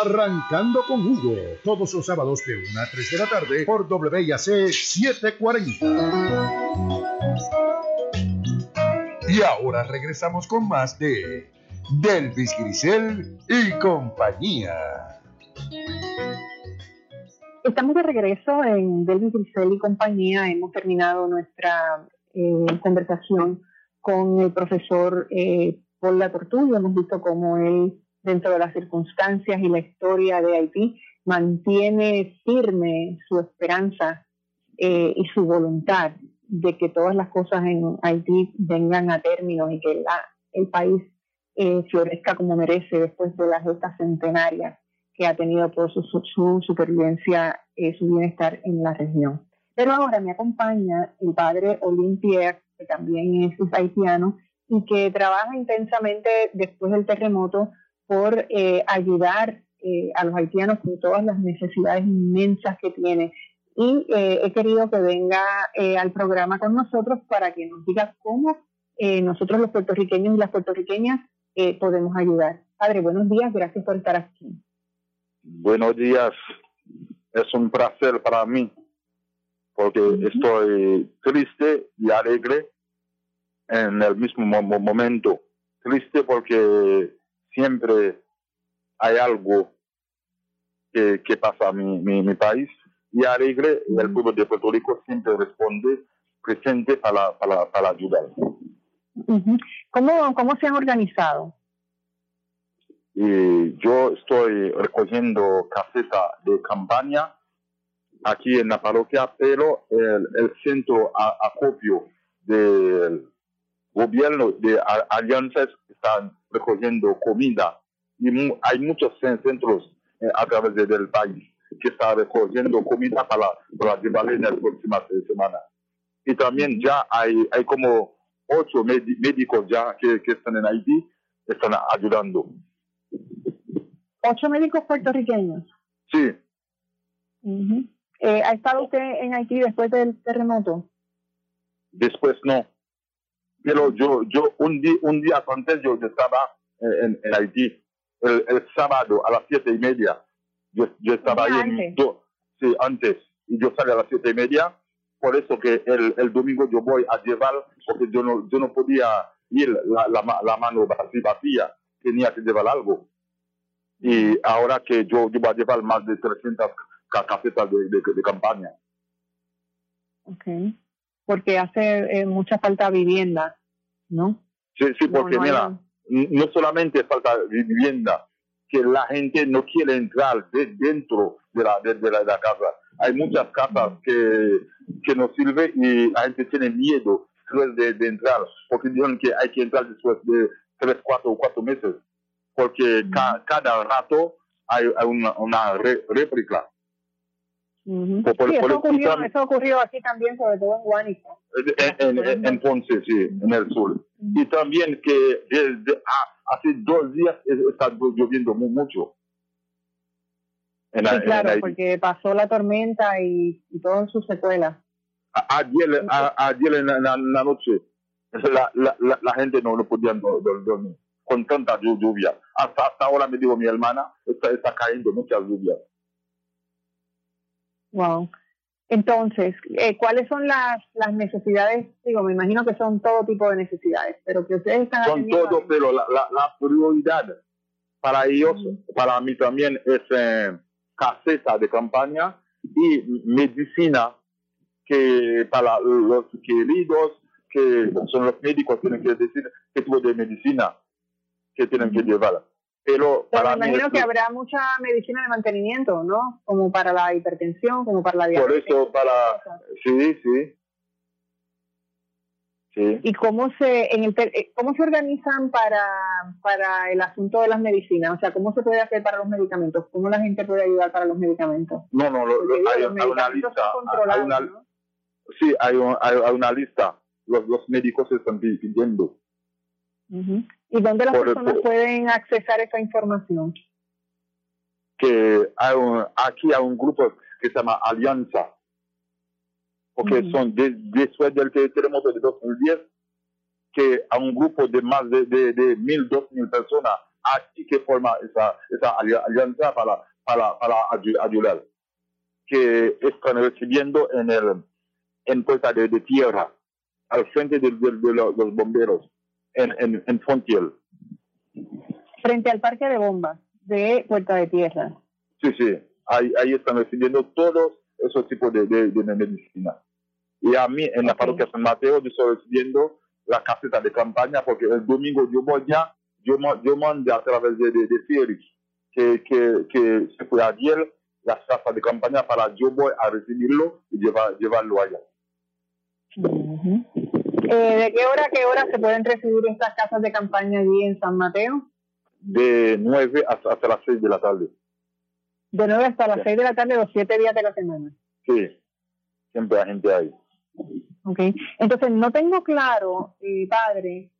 Arrancando con Hugo. Todos los sábados de 1 a 3 de la tarde por WIAC 740. Y ahora regresamos con más de Delvis Grisel y compañía. Estamos de regreso en Delvis Grisel y compañía. Hemos terminado nuestra eh, conversación con el profesor eh, Paul Latortullo. Hemos visto cómo él dentro de las circunstancias y la historia de Haití, mantiene firme su esperanza eh, y su voluntad de que todas las cosas en Haití vengan a término y que la, el país eh, florezca como merece después de las gestas centenarias que ha tenido por su, su, supervivencia, eh, su bienestar en la región. Pero ahora me acompaña el padre Olimpia, que también es, haitiano y que trabaja intensamente después del terremoto por eh, ayudar eh, a los haitianos con todas las necesidades inmensas que tiene. Y eh, he querido que venga al programa con nosotros para que nos diga cómo nosotros los puertorriqueños y las puertorriqueñas podemos ayudar. Padre, buenos días, gracias por estar aquí. Buenos días, es un placer para mí porque estoy triste y alegre en el mismo momento. Triste porque siempre hay algo que, pasa en mi, país y alegre y el pueblo de Puerto Rico siempre responde presente para, para, para ayudar. ¿Cómo, ¿Cómo se han organizado? Y yo estoy recogiendo caseta de campaña aquí en la parroquia, pero el, centro acopio del gobierno de alianzas están recogiendo comida y hay muchos centros eh, a través del país que están recogiendo comida para, para llevar en las próximas semanas. Y también ya hay, hay como ocho médicos ya que, que, están en Haití, están ayudando. ¿Ocho médicos puertorriqueños? Sí. Eh, ¿Ha estado usted en Haití después del terremoto? Después no. Pero yo, yo un, día, un día antes yo, estaba en, en Haití. El, el, sábado a las siete y media. Yo, yo estaba ahí. En, sí, antes. Y yo salí a las siete y media. Por eso que el, el domingo yo voy a llevar, porque yo no, yo no podía ir la, la, la mano vacía. Tenía que llevar algo. Y ahora que yo, yo voy a llevar más de 300 casetas de, de, campaña. Ok. Porque hace eh, mucha falta vivienda, ¿no? Sí, sí, porque mira, no solamente falta vivienda, que la gente no quiere entrar dentro de la, de, la, casa. Hay muchas casas que, que no sirven y la gente tiene miedo de, de entrar, porque dicen que hay que entrar después de tres, cuatro o cuatro meses, porque cada rato hay, una, una réplica eso, ocurrió, eso, ocurrió, aquí también, sobre todo en Guánico. En, Ponce, sí, en el sur. Y también que desde hace dos días está lloviendo mucho. En sí, claro, porque pasó la tormenta y, y todo en sus secuelas. Ayer, ayer en la, noche, la, la, la, gente no, lo podía dormir con tanta lluvia. Hasta, hasta ahora me dijo mi hermana, está, está cayendo mucha lluvia. Wow. Entonces, eh, ¿cuáles son las, las necesidades? Digo, me imagino que son todo tipo de necesidades, pero que ustedes están Son todo, pero la, la, prioridad para ellos, para mí también es eh, caseta de campaña y medicina que para los queridos, que son los médicos, tienen que decir qué tipo de medicina que tienen que llevar. Pero, me imagino que habrá mucha medicina de mantenimiento, ¿no? Como para la hipertensión, como para la diabetes. Por eso, para... Sí, sí. Sí. ¿Y cómo se, en el, eh, cómo se organizan para, para el asunto de las medicinas? O sea, ¿cómo se puede hacer para los medicamentos? ¿Cómo la gente puede ayudar para los medicamentos? No, no, hay, una lista. Hay una, Sí, hay, hay, una lista. Los, los médicos están pidiendo. ¿Y dónde las personas pueden accesar esa información? Que hay aquí hay un grupo que se llama Alianza, porque son después del terremoto de 2010, que hay un grupo de más de, de, de mil, dos mil personas aquí que forma esa, esa alianza para, para, para ayudar, que están recibiendo en el en puerta de, tierra, al frente de los bomberos en, en, en Fontiel. Frente al parque de bombas de Puerta de Tierra. Sí, sí, ahí, ahí están recibiendo todos esos tipos de, de, medicina. Y a mí, en la parroquia San Mateo, yo estoy recibiendo la caseta de campaña porque el domingo yo voy ya yo, yo mandé a través de, de, de Félix que, que, que se fue ayer las casas de campaña para yo voy a recibirlo y llevar, llevarlo allá. Eh, ¿De qué hora a qué hora se pueden recibir estas casas de campaña allí en San Mateo? De 9 hasta, hasta las 6 de la tarde. De 9 hasta las 6 de la tarde, los 7 días de la semana. Sí, siempre hay gente ahí. ¿ok? Entonces, no tengo claro, eh, padre,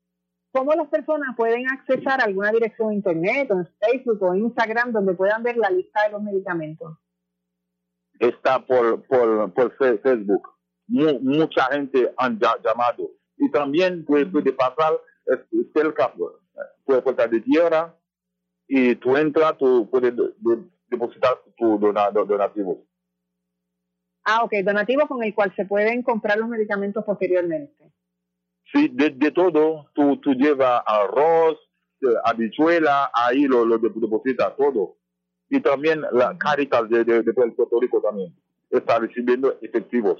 cómo las personas pueden accesar a alguna dirección de internet, o en Facebook o Instagram, donde puedan ver la lista de los medicamentos. Está por, por, por Facebook. Mu- mucha gente han llamado. Y también puede, puede pasar eh, cerca, puede puerta de tierra, y tú entras, tú puedes de- de- depositar tu dona- do- donativo. Ah, ok, donativo con el cual se pueden comprar los medicamentos posteriormente. Sí, de, de todo, tú, tú llevas arroz, eh, habichuela, ahí lo, lo de- depositas todo. Y también la Caritas de, de, de Puerto Rico también está recibiendo efectivos.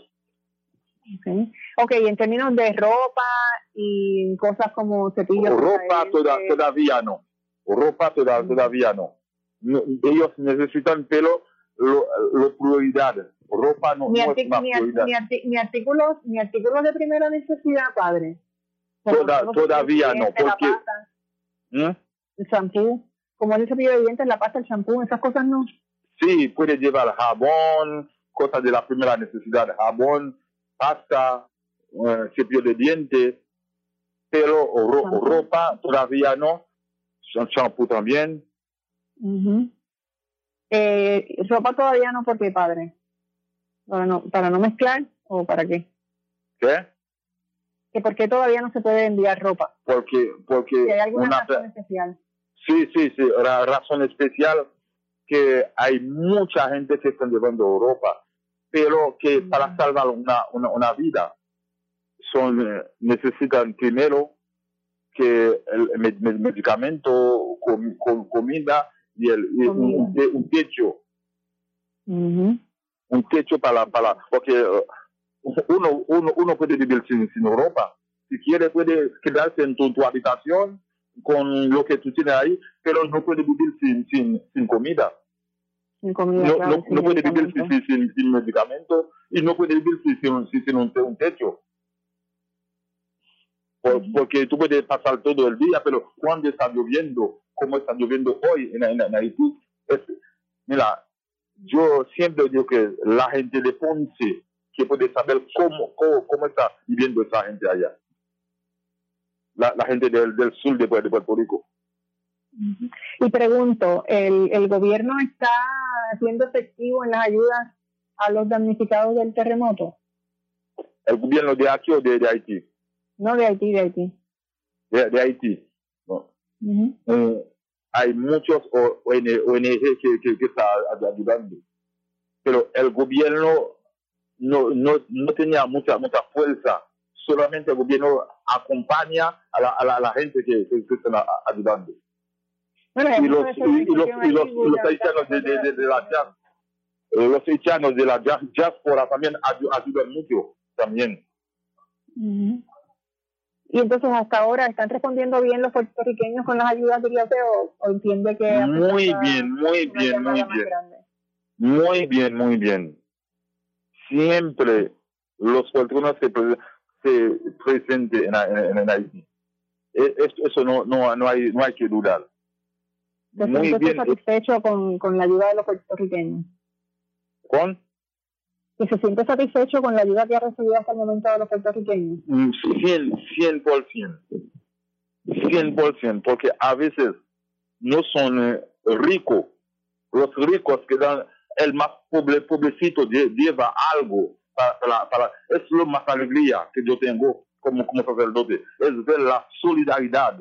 Okay. ok, en términos de ropa y cosas como cepillos. Ropa toda- todavía no. Ropa toda- todavía no. No, Ellos necesitan pelo, lo, lo prioridad. Ropa no, ni, no es una ni prioridad. ni arti- ni artículos, ni artículos de primera necesidad, padre. Toda- todavía no, porque- ¿Mm? el champú, como el cepillo de dientes, la pasta, el champú, esas cosas no. Sí, puede llevar jabón, cosas de la primera necesidad, jabón, pasta, eh, cepillo de dientes, pelo o, ro- o ropa, todavía no, champú también. Eh, ropa todavía no, ¿por qué, padre? Para no, para no mezclar o para qué? ¿Qué? ¿Que ¿Por qué todavía no se puede enviar ropa? Porque, porque Si hay alguna una, razón especial. Sí, sí, sí, la razón especial que hay mucha gente que están llevando ropa, pero que para salvar una, una, una vida son eh, necesitan primero que el, med- med- medicamento, com- com- comida y, el, y un, un te- un techo, Ujú. un techo para, para porque eh, uno, uno, uno puede vivir sin, sin ropa. Si quiere puede quedarse en tu, tu habitación con lo que tú tienes ahí, pero no puede vivir sin, sin, sin comida. Comida, No, claro, no, sin no puede vivir sin, sin, sin, sin medicamento y no puede vivir sin, sin, un, un techo. Por- porque tú puedes pasar todo el día, pero cuando está lloviendo, como está lloviendo hoy en, en- en Haití, es- mira, yo siempre digo que la gente de Ponce, que puede saber cómo, cómo, cómo está viviendo esa gente allá. La, la gente del, del sur de, de Puerto Rico. Y pregunto, ¿el, ¿el gobierno está siendo efectivo en las ayudas a los damnificados del terremoto? ¿El gobierno de aquí o de, de Haití? No de Haití, de Haití. De, de Haití. No. Eh, hay muchos O- ONG, que, que, que está ayudando. Pero el gobierno no, no, no tenía mucha, mucha fuerza. Solamente el gobierno acompaña a la, a la, a la gente que, que, que están ayudando. Y los, haitianos de, de, de, de la jazz, eh, los haitianos de la diáspora también ayu- ayudan mucho también. Y entonces hasta ahora están respondiendo bien los puertorriqueños con las ayudas de o, o entiende que Muy bien, muy bien, muy bien. Muy bien, muy bien. Siempre los puertorriqueños se, pre- se presenten en, en, en Haití. E- eso no, no, no, hay, no hay que dudar. ¿Te Muy bien. satisfecho con, con la ayuda de los puertorriqueños? ¿Con? ¿Que se siente satisfecho con la ayuda que ha recibido hasta el momento de los puertorriqueños? Mm, 100, 100%. 100%, porque a veces no son eh, ricos. Los ricos que dan, el más pobre, pobrecito lle- lleva algo para, para, para- es lo más alegría que yo tengo como, como sacerdote, es ver la solidaridad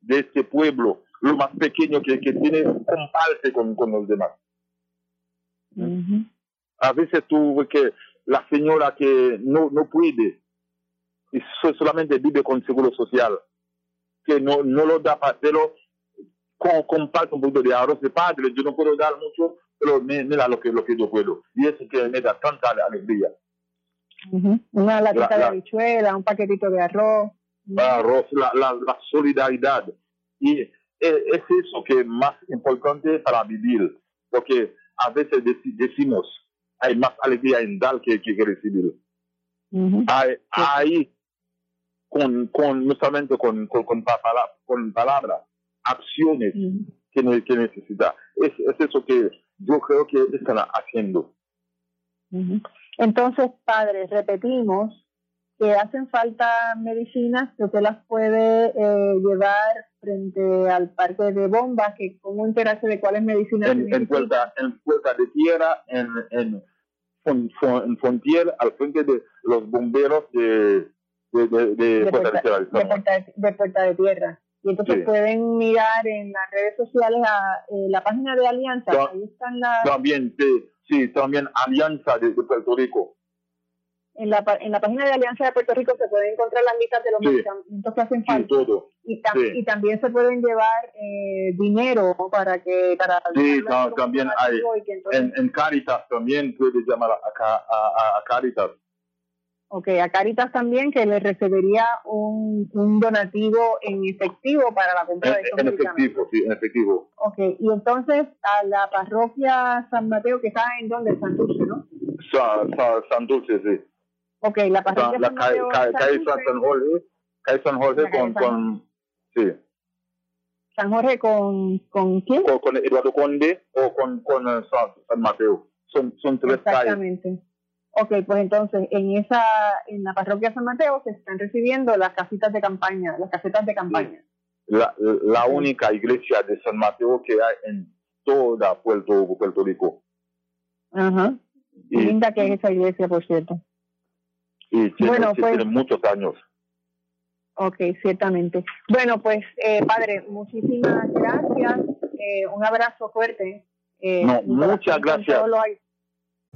de este pueblo, lo más pequeño que, que tiene, comparte con, con los demás. A veces tú ves que la señora que no, no puede, y so- solamente vive con seguro social, que no, no lo da para hacerlo, con, comparte un poquito de arroz de padre, yo no puedo dar mucho, pero mi- mira lo que, lo que yo puedo. Y eso que me da tanta alegría. Ujú. Una latita La- de la- habichuela, un paquetito de arroz. Arroz, la, la, la solidaridad. Y es eso que es más importante para vivir, porque a veces deci- decimos, hay más alegría en dar que, que recibir. Hay, hay con, con, no solamente con, con, con, pa- pala- con palabras, acciones que, ne- que necesita. Es, es eso que yo creo que están haciendo. Ujú. Entonces, padres, repetimos que hacen falta medicinas que usted las puede eh, llevar frente al parque de bombas, que cómo enterarse de cuáles medicinas En, en, puerta, en Puerta de Tierra, en, en, Fon- en Frontier, al frente de los bomberos de, de, de, de de Puerta de puerta, Tierra. de puerta de- de Puerta de Tierra. Y entonces Sí. pueden mirar en las redes sociales a eh, la página de Alianza, No. ahí están las, También, sí, sí, también Alianza de Puerto Rico. En la, en la página de Alianza de Puerto Rico se pueden encontrar las listas de los Sí. medicamentos que hacen Sí, falta. todo. Y, tam- Sí. y también se pueden llevar eh, dinero para que para Sí, también hay. entonces- En, en Caritas también puedes llamar a, a, Caritas. Ok, a Caritas también que le recibiría un, un donativo en efectivo para la compra de estos En, efectivo, sí, en efectivo. Ok, y entonces a la parroquia San Mateo que está en donde, San Dulce, ¿no? Sa, Sa- San Dulce, sí. Ok, la parroquia la San calle, Mateo calle, San calle Dulce, San, San Jorge, calle San Jorge La calle con, San con, sí, San Jorge con, con quién? con, con Eduardo Conde o con, con eh, San, San Mateo. Son, son tres calles. Exactamente. Ok, pues entonces en esa, en la parroquia San Mateo se están recibiendo las casitas de campaña, las casetas de campaña. La, la única iglesia de San Mateo que hay en toda Puerto, Puerto Rico. Ajá. Linda que es esa iglesia, por cierto. Y tiene, Bueno, sí, pues- tiene muchos años. Ok, ciertamente. Bueno, pues, eh, padre, muchísimas gracias. Eh, un abrazo fuerte. Eh, No, muchas gracias.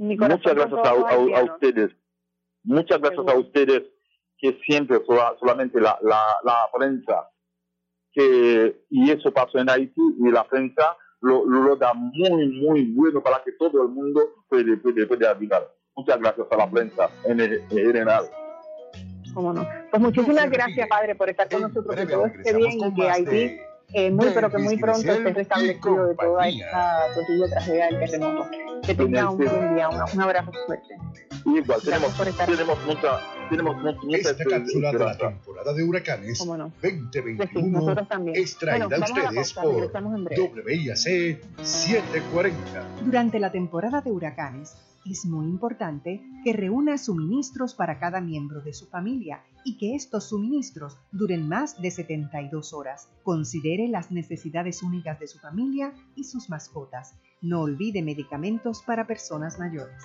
Mi corazón Muchas gracias a, a- a ustedes. Muchas gracias a ustedes que siempre sola- solamente la, la, la prensa que y eso pasó en Haití y la prensa lo, lo, lo da muy muy bueno para que todo el mundo puede puede, puede ayudar. Muchas gracias a la prensa en, en general. ¿Cómo no? Pues muchísimas gracias, padre, por estar con nosotros, que todo esté bien y que Haití, eh, muy, pero que muy pronto esté restablecido de toda esta terrible tragedia del terremoto. Que tenga un buen día, un, un abrazo fuerte. Igual, tenemos, tenemos mucha, tenemos mucha, Esta cápsula de la temporada de huracanes ¿Cómo no? 2021 nosotros también. es traída Bueno, a vamos a ustedes pausa, por. WIAC 740. Durante la temporada de huracanes, es muy importante que reúna suministros para cada miembro de su familia y que estos suministros duren más de 72 horas. Considere las necesidades únicas de su familia y sus mascotas. No olvide medicamentos para personas mayores.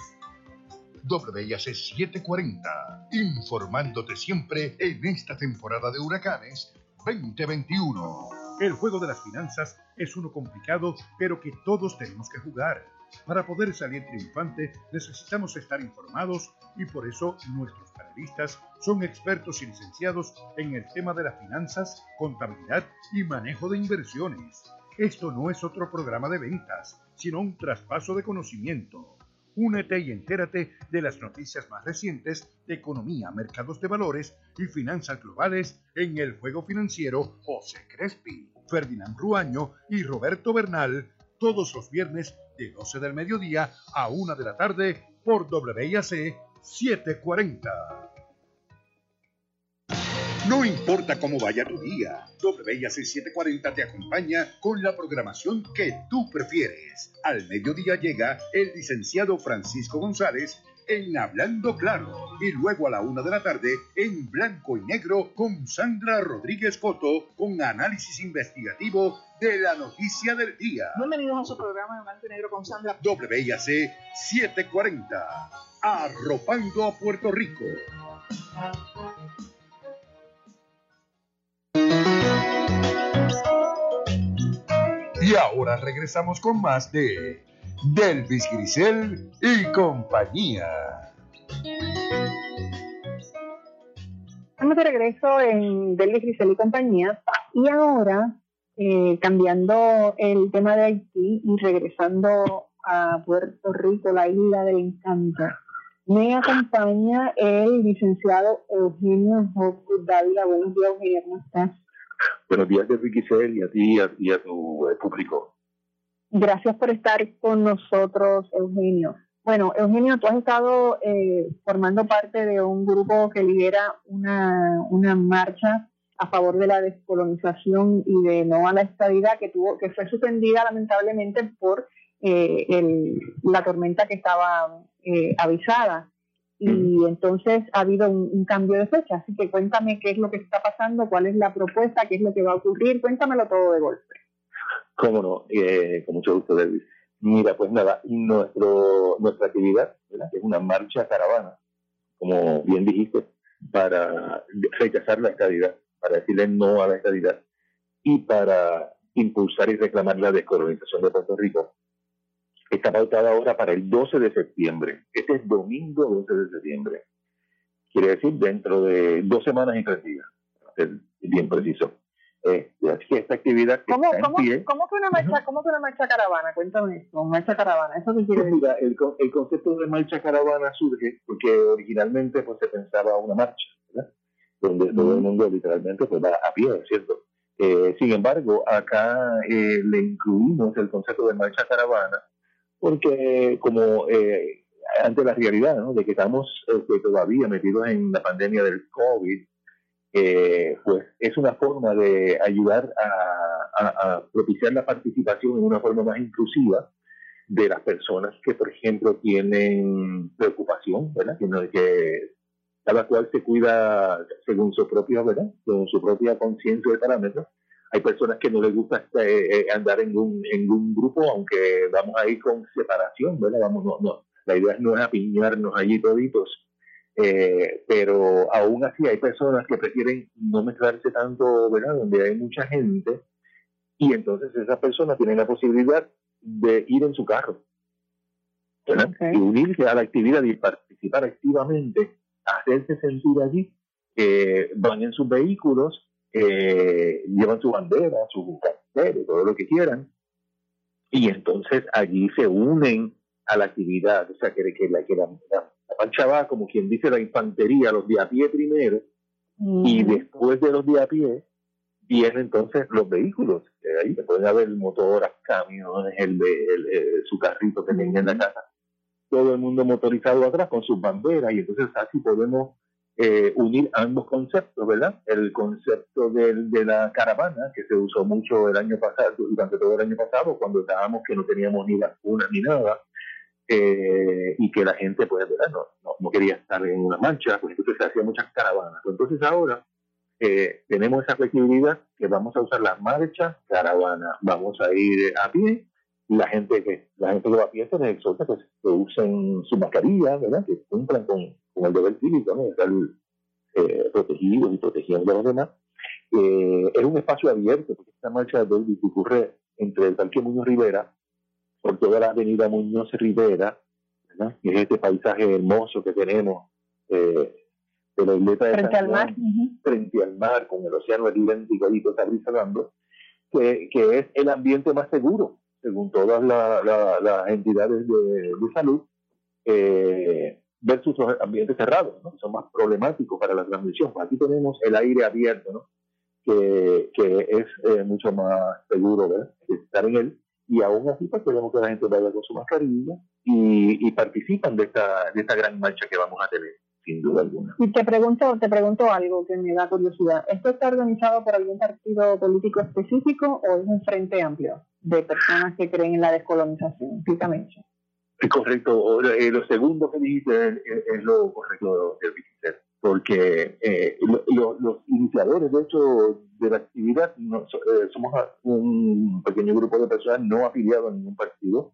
WIAC 740, informándote siempre en esta temporada de huracanes 2021. El juego de las finanzas es uno complicado, pero que todos tenemos que jugar. Para poder salir triunfante necesitamos estar informados y por eso nuestros panelistas son expertos y licenciados en el tema de las finanzas, contabilidad y manejo de inversiones. Esto no es otro programa de ventas, sino un traspaso de conocimiento. Únete y entérate de las noticias más recientes de economía, mercados de valores y finanzas globales en el juego financiero José Crespi, Ferdinand Ruaño y Roberto Bernal todos los viernes de 12 del mediodía a 1 de la tarde por WIAC 740. No importa cómo vaya tu día, WIAC 740 te acompaña con la programación que tú prefieres. Al mediodía llega el licenciado Francisco González en Hablando Claro y luego a la una de la tarde en Blanco y Negro con Sandra Rodríguez Coto con análisis investigativo de la noticia del día. Bienvenidos a su programa de Blanco y Negro con Sandra. WIAC 740, arropando a Puerto Rico. Y ahora regresamos con más de Delvis Grisel y compañía. Estamos de regreso en Delvis Grisel y compañía. Y ahora, eh, cambiando el tema de Haití y regresando a Puerto Rico, la isla del encanto, me acompaña el licenciado Eugenio Hopwood Dávila. Buenos días, Eugenio, ¿cómo estás? Buenos días, de Giselle, y a ti y a, y a tu eh, público. Gracias por estar con nosotros, Eugenio. Bueno, Eugenio, tú has estado eh, formando parte de un grupo que lidera una, una marcha a favor de la descolonización y de no a la estabilidad que tuvo que fue suspendida lamentablemente por eh, el, la tormenta que estaba eh, avisada. Y entonces ha habido un, un, cambio de fecha. Así que cuéntame qué es lo que está pasando cuál es la propuesta qué es lo que va a ocurrir. Cuéntamelo todo de golpe cómo no eh, con mucho gusto David mira pues nada nuestro nuestra actividad ¿verdad? es una marcha caravana como bien dijiste para rechazar la estabilidad para decirle no a la estabilidad y para impulsar y reclamar la descolonización de Puerto Rico. Está pautada ahora para el 12 de septiembre. Este es domingo 12 de septiembre. Quiere decir dentro de dos semanas y tres días, para bien preciso. Este, así que esta actividad que ¿Cómo, está en cómo, pie, cómo que una marcha, cómo que una marcha caravana? Cuéntame eso, marcha caravana, ¿eso qué quiere Pues decir? mira, el, el concepto de marcha caravana surge porque originalmente pues, se pensaba una marcha, ¿verdad? donde todo el mundo literalmente pues, va a pie, ¿cierto? Eh, sin embargo, acá eh, le incluimos el concepto de marcha caravana porque como eh, ante la realidad ¿no? de que estamos este, todavía metidos en la pandemia del COVID, eh, pues es una forma de ayudar a, a- a propiciar la participación en una forma más inclusiva de las personas que, por ejemplo, tienen preocupación, ¿verdad? Que, cada cual se cuida según su propia, ¿verdad? Según su propia conciencia de parámetros. Hay personas que no les gusta eh, eh, andar en un, en un grupo, aunque vamos a ir con separación, ¿verdad? Vamos, no, no. La idea no es apiñarnos allí toditos, eh, pero aún así hay personas que prefieren no mezclarse tanto, ¿verdad? Donde hay mucha gente, y entonces esas personas tienen la posibilidad de ir en su carro, ¿verdad? Y unirse a la actividad y participar activamente, hacerse sentir allí, eh, van en sus vehículos, eh, llevan su bandera, su cartel, todo lo que quieran, y entonces allí se unen a la actividad, o sea, que, que la, que la, la- la marcha va como quien dice la infantería, los de a pie primero, y después de los de a pie vienen entonces los vehículos, que ahí pueden haber motoras, camiones, el, el- el- su carrito que tenga en la casa, todo el mundo motorizado atrás con sus banderas, y entonces así podemos eh, unir ambos conceptos, ¿verdad? El concepto del, de la caravana, que se usó mucho el año pasado, durante todo el año pasado, cuando estábamos que no teníamos ni vacunas ni nada, eh, y que la gente, pues. No, no, no quería estar en una marcha, pues entonces se hacían muchas caravanas. Entonces ahora eh, tenemos esa flexibilidad que vamos a usar las marchas, caravana, vamos a ir a pie, la gente que la gente que va a pie se les exhorta que, que usen su mascarilla, ¿verdad? Que cumplan con, con el deber cívico, ¿no? Estar eh, protegidos y protegiendo a los demás. Eh, es un espacio abierto, porque esta marcha de Dolby ocurre entre el Parque Muñoz Rivera, por toda la avenida Muñoz Rivera, ¿verdad? que es este paisaje hermoso que tenemos eh, de la isleta de Frente San al mar. Juan, frente al mar, con el océano idéntico ahí está brisando, que, que es el ambiente más seguro, según todas la- la- las entidades de, de salud, eh, versus los ambientes cerrados, ¿no? que son más problemáticos para la transmisión. Aquí tenemos el aire abierto, ¿no? que, que es eh, mucho más seguro ¿verdad? estar en él, y aún así pues queremos que la gente vaya con su mascarilla y, y participan de esta, de esta gran marcha que vamos a tener, sin duda alguna. Y te pregunto, te pregunto algo que me da curiosidad. ¿Esto está organizado por algún partido político específico o es un frente amplio de personas que creen en la descolonización? Explícame eso. Es correcto. Eh, lo segundo que dijiste es, lo correcto porque eh, lo- lo- los iniciadores, de hecho, de la actividad, no- so- eh, somos un pequeño grupo de personas no afiliados a ningún partido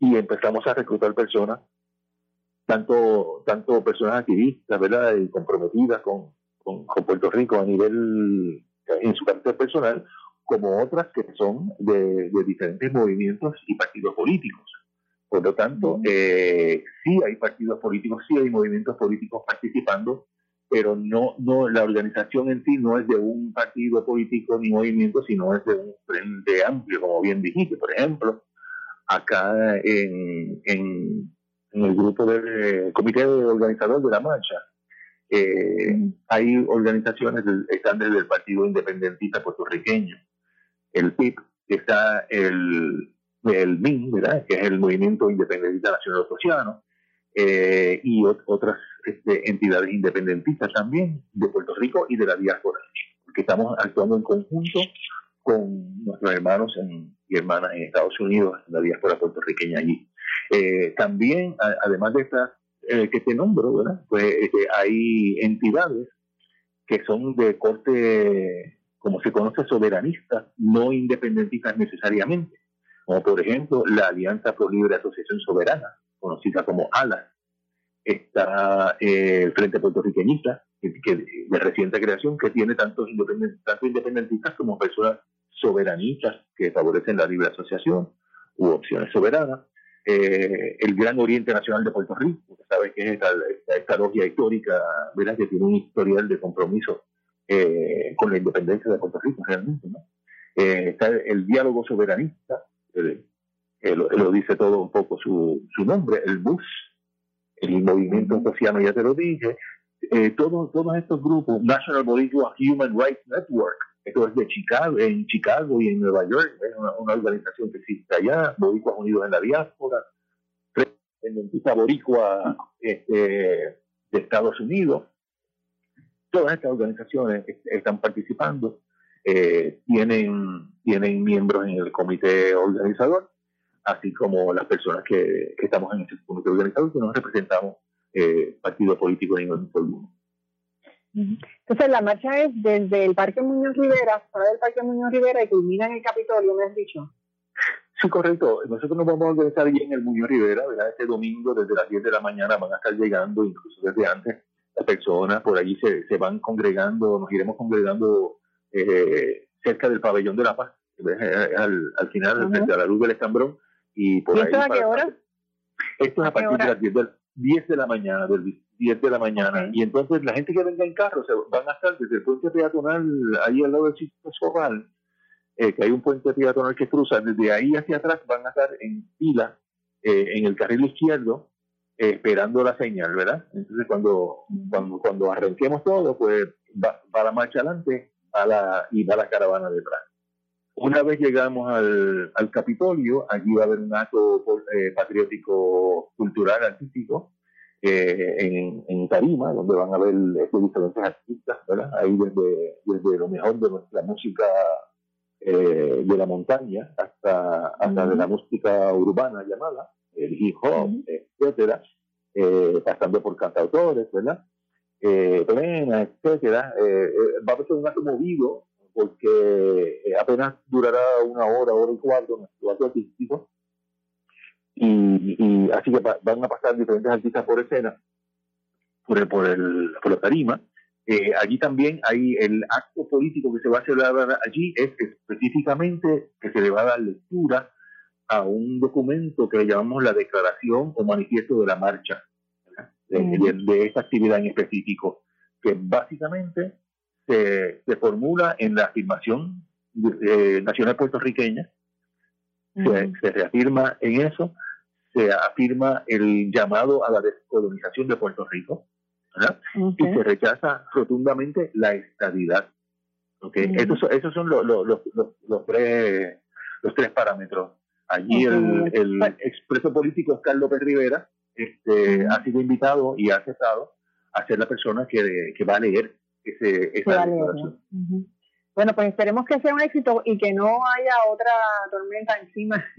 y empezamos a reclutar personas, tanto, tanto personas activistas, ¿verdad? Y comprometidas con, con, con Puerto Rico a nivel, en su carácter personal, como otras que son de, de diferentes movimientos y partidos políticos. Por lo tanto, eh, sí hay partidos políticos, sí hay movimientos políticos participando, pero no, no, la organización en sí no es de un partido político ni movimiento, sino es de un frente amplio, como bien dijiste. Por ejemplo, acá en, en, en el grupo del comité organizador de la marcha, eh, hay organizaciones del- están desde el Partido Independentista Puertorriqueño, el PIB, está el, el MIN, ¿verdad? que es el Movimiento Independentista Nacional Sociano, eh, y ot- otras este, entidades independentistas también de Puerto Rico y de la diáspora, porque estamos actuando en conjunto con nuestros hermanos y hermanas en Estados Unidos, en la diáspora puertorriqueña allí. Eh, también, además de estas eh, que te nombro. Pues este, hay entidades que son de corte, como se conoce, soberanista, no independentistas necesariamente, como por ejemplo la Alianza Pro Libre Asociación Soberana, conocida como ALA. Está eh, el Frente Puertorriqueñista, que, de reciente creación, que tiene tantos independen- tanto independentistas como personas soberanistas que favorecen la libre asociación u opciones soberanas. Eh, el Gran Oriente Nacional de Puerto Rico, que sabe que es esta, esta, logia histórica, ¿verdad? que tiene un historial de compromiso eh, con la independencia de Puerto Rico realmente. ¿no? Eh, está el diálogo soberanista, eh, eh, lo, lo dice todo un poco su, su nombre, el BUS, el movimiento sociano, ya te lo dije, eh, todos, todos estos grupos, National Boricua Human Rights Network, esto es de Chicago, en Chicago y en Nueva York, es una, una organización que existe allá, Boricuas Unidos en la Diáspora, Independentista Boricua este, de Estados Unidos, todas estas organizaciones est- están participando, eh, tienen, tienen miembros en el comité organizador, así como las personas que, que estamos en ese comité organizador, que no representamos eh, partido político ni ningún alguno. Entonces, la marcha es desde el Parque Muñoz Rivera, fuera del Parque Muñoz Rivera, y culmina en el Capitolio, me has dicho. Sí, correcto. Nosotros nos vamos a organizar allí en el Muñoz Rivera, ¿verdad? Este domingo desde las 10 de la mañana van a estar llegando, incluso desde antes, las personas por allí se, se van congregando, nos iremos congregando eh, cerca del pabellón de la paz. Eh, al, al final, Ajá. frente a la luz del estambrón, y por ¿Y ahí. esto a qué hora? Esto es ¿A a partir de las 10 de, 10 de la mañana, del 10 de la mañana. Y entonces la gente que venga en carro se van a estar desde el puente peatonal, ahí al lado del sitio Sorral, eh, que hay un puente peatonal que cruza, desde ahí hacia atrás van a estar en fila eh, en el carril izquierdo, eh, esperando la señal, ¿verdad? Entonces cuando, cuando, cuando arranquemos todo, pues va, va la marcha adelante va la, y va la caravana detrás. Una vez llegamos al, al Capitolio, allí va a haber un acto eh, patriótico, cultural, artístico, eh, en, en Tarima, donde van a ver este, diferentes artistas, ¿verdad? Ahí desde, desde lo mejor de nuestra música eh, de la montaña hasta, hasta de la música urbana llamada, el hip hop, etcétera, eh, pasando por cantautores, ¿verdad? Eh, plena, etcétera. Va a ser un acto movido porque eh, apenas durará una hora, hora y cuarto nuestro acto artístico. Y, y así que va- van a pasar diferentes artistas por escena, por el, por el, por la tarima. Eh, allí también hay el acto político que se va a celebrar allí, es específicamente que se le va a dar lectura a un documento que le llamamos la declaración o manifiesto de la marcha, de, de- de esta actividad en específico, que básicamente se, se formula en la afirmación eh, nacional puertorriqueña, se, se reafirma en eso, se afirma el llamado a la descolonización de Puerto Rico, ¿verdad? y se rechaza rotundamente la estadidad. ¿ok? Esos, son- esos son los, los, los, los- tres, los tres parámetros. Allí el, el expreso político Carlos López Rivera este, ha sido invitado y ha aceptado a ser la persona que, que va a leer ese, esa declaración. Ujú. Bueno, pues esperemos que sea un éxito y que no haya otra tormenta encima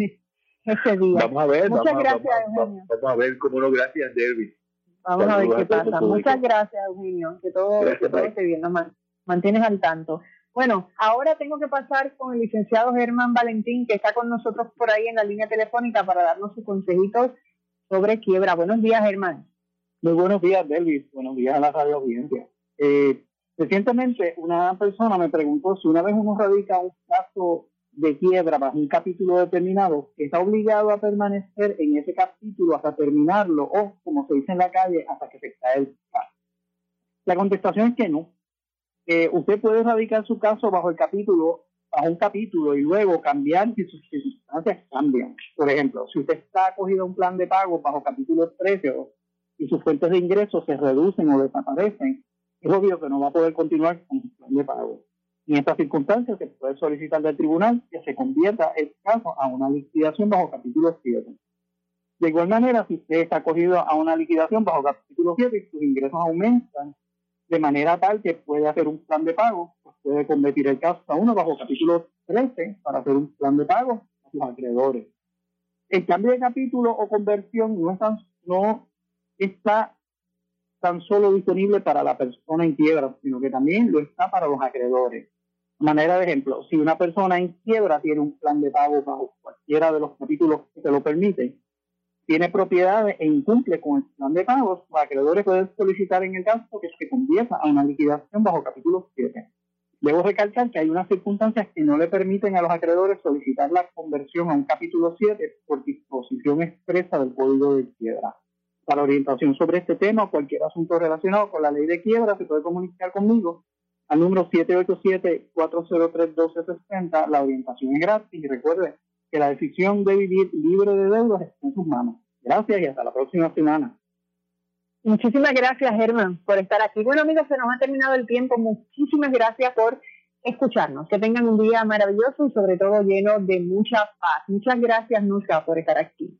ese día. Vamos a ver, Muchas vamos, a- gracias, vamos, a- Eugenio. vamos a ver cómo no, gracias, Derby. Vamos a ver qué a pasa. Muchas gracias, Eugenio. Que todo, Gracias, que todo esté bien. Nos man- mantienes al tanto. Bueno, ahora tengo que pasar con el licenciado Germán Valentín, que está con nosotros por ahí en la línea telefónica para darnos sus consejitos sobre quiebra. Buenos días, Germán. Muy buenos días, Delvis. Buenos días a la radio audiencia. Eh, Recientemente una persona me preguntó si una vez uno radica un caso de quiebra bajo un capítulo determinado, está obligado a permanecer en ese capítulo hasta terminarlo o, como se dice en la calle, hasta que se cae el caso. La contestación es que no. Eh, usted puede radicar su caso bajo el capítulo, bajo un capítulo y luego cambiar si sus circunstancias cambian. Por ejemplo, si usted está acogido a un plan de pago bajo capítulo 13 y sus fuentes de ingresos se reducen o desaparecen, es obvio que no va a poder continuar con su plan de pago. En estas circunstancias se puede solicitar del tribunal que se convierta el caso a una liquidación bajo capítulo 7. De igual manera, si usted está acogido a una liquidación bajo capítulo 7 y sus ingresos aumentan de manera tal que puede hacer un plan de pago, pues puede convertir el caso a uno bajo capítulo 13 para hacer un plan de pago a sus acreedores. El cambio de capítulo o conversión no, no está tan solo disponible para la persona en quiebra, sino que también lo está para los acreedores manera de ejemplo, si una persona en quiebra tiene un plan de pago bajo cualquiera de los capítulos que se lo permiten, tiene propiedades e incumple con el plan de pagos, los acreedores pueden solicitar en el caso que se convierta a una liquidación bajo capítulo 7. Debo recalcar que hay unas circunstancias que no le permiten a los acreedores solicitar la conversión a un capítulo 7 por disposición expresa del Código de Quiebra. Para orientación sobre este tema o cualquier asunto relacionado con la ley de quiebra, se puede comunicar conmigo al número 787-403-1260. La orientación es gratis y recuerde que la decisión de vivir libre de deudas está en sus manos. Gracias y hasta la próxima semana. Muchísimas gracias, Germán, por estar aquí. Bueno, amigos, se nos ha terminado el tiempo. Muchísimas gracias por escucharnos. Que tengan un día maravilloso y sobre todo lleno de mucha paz. Muchas gracias, Nusa, por estar aquí.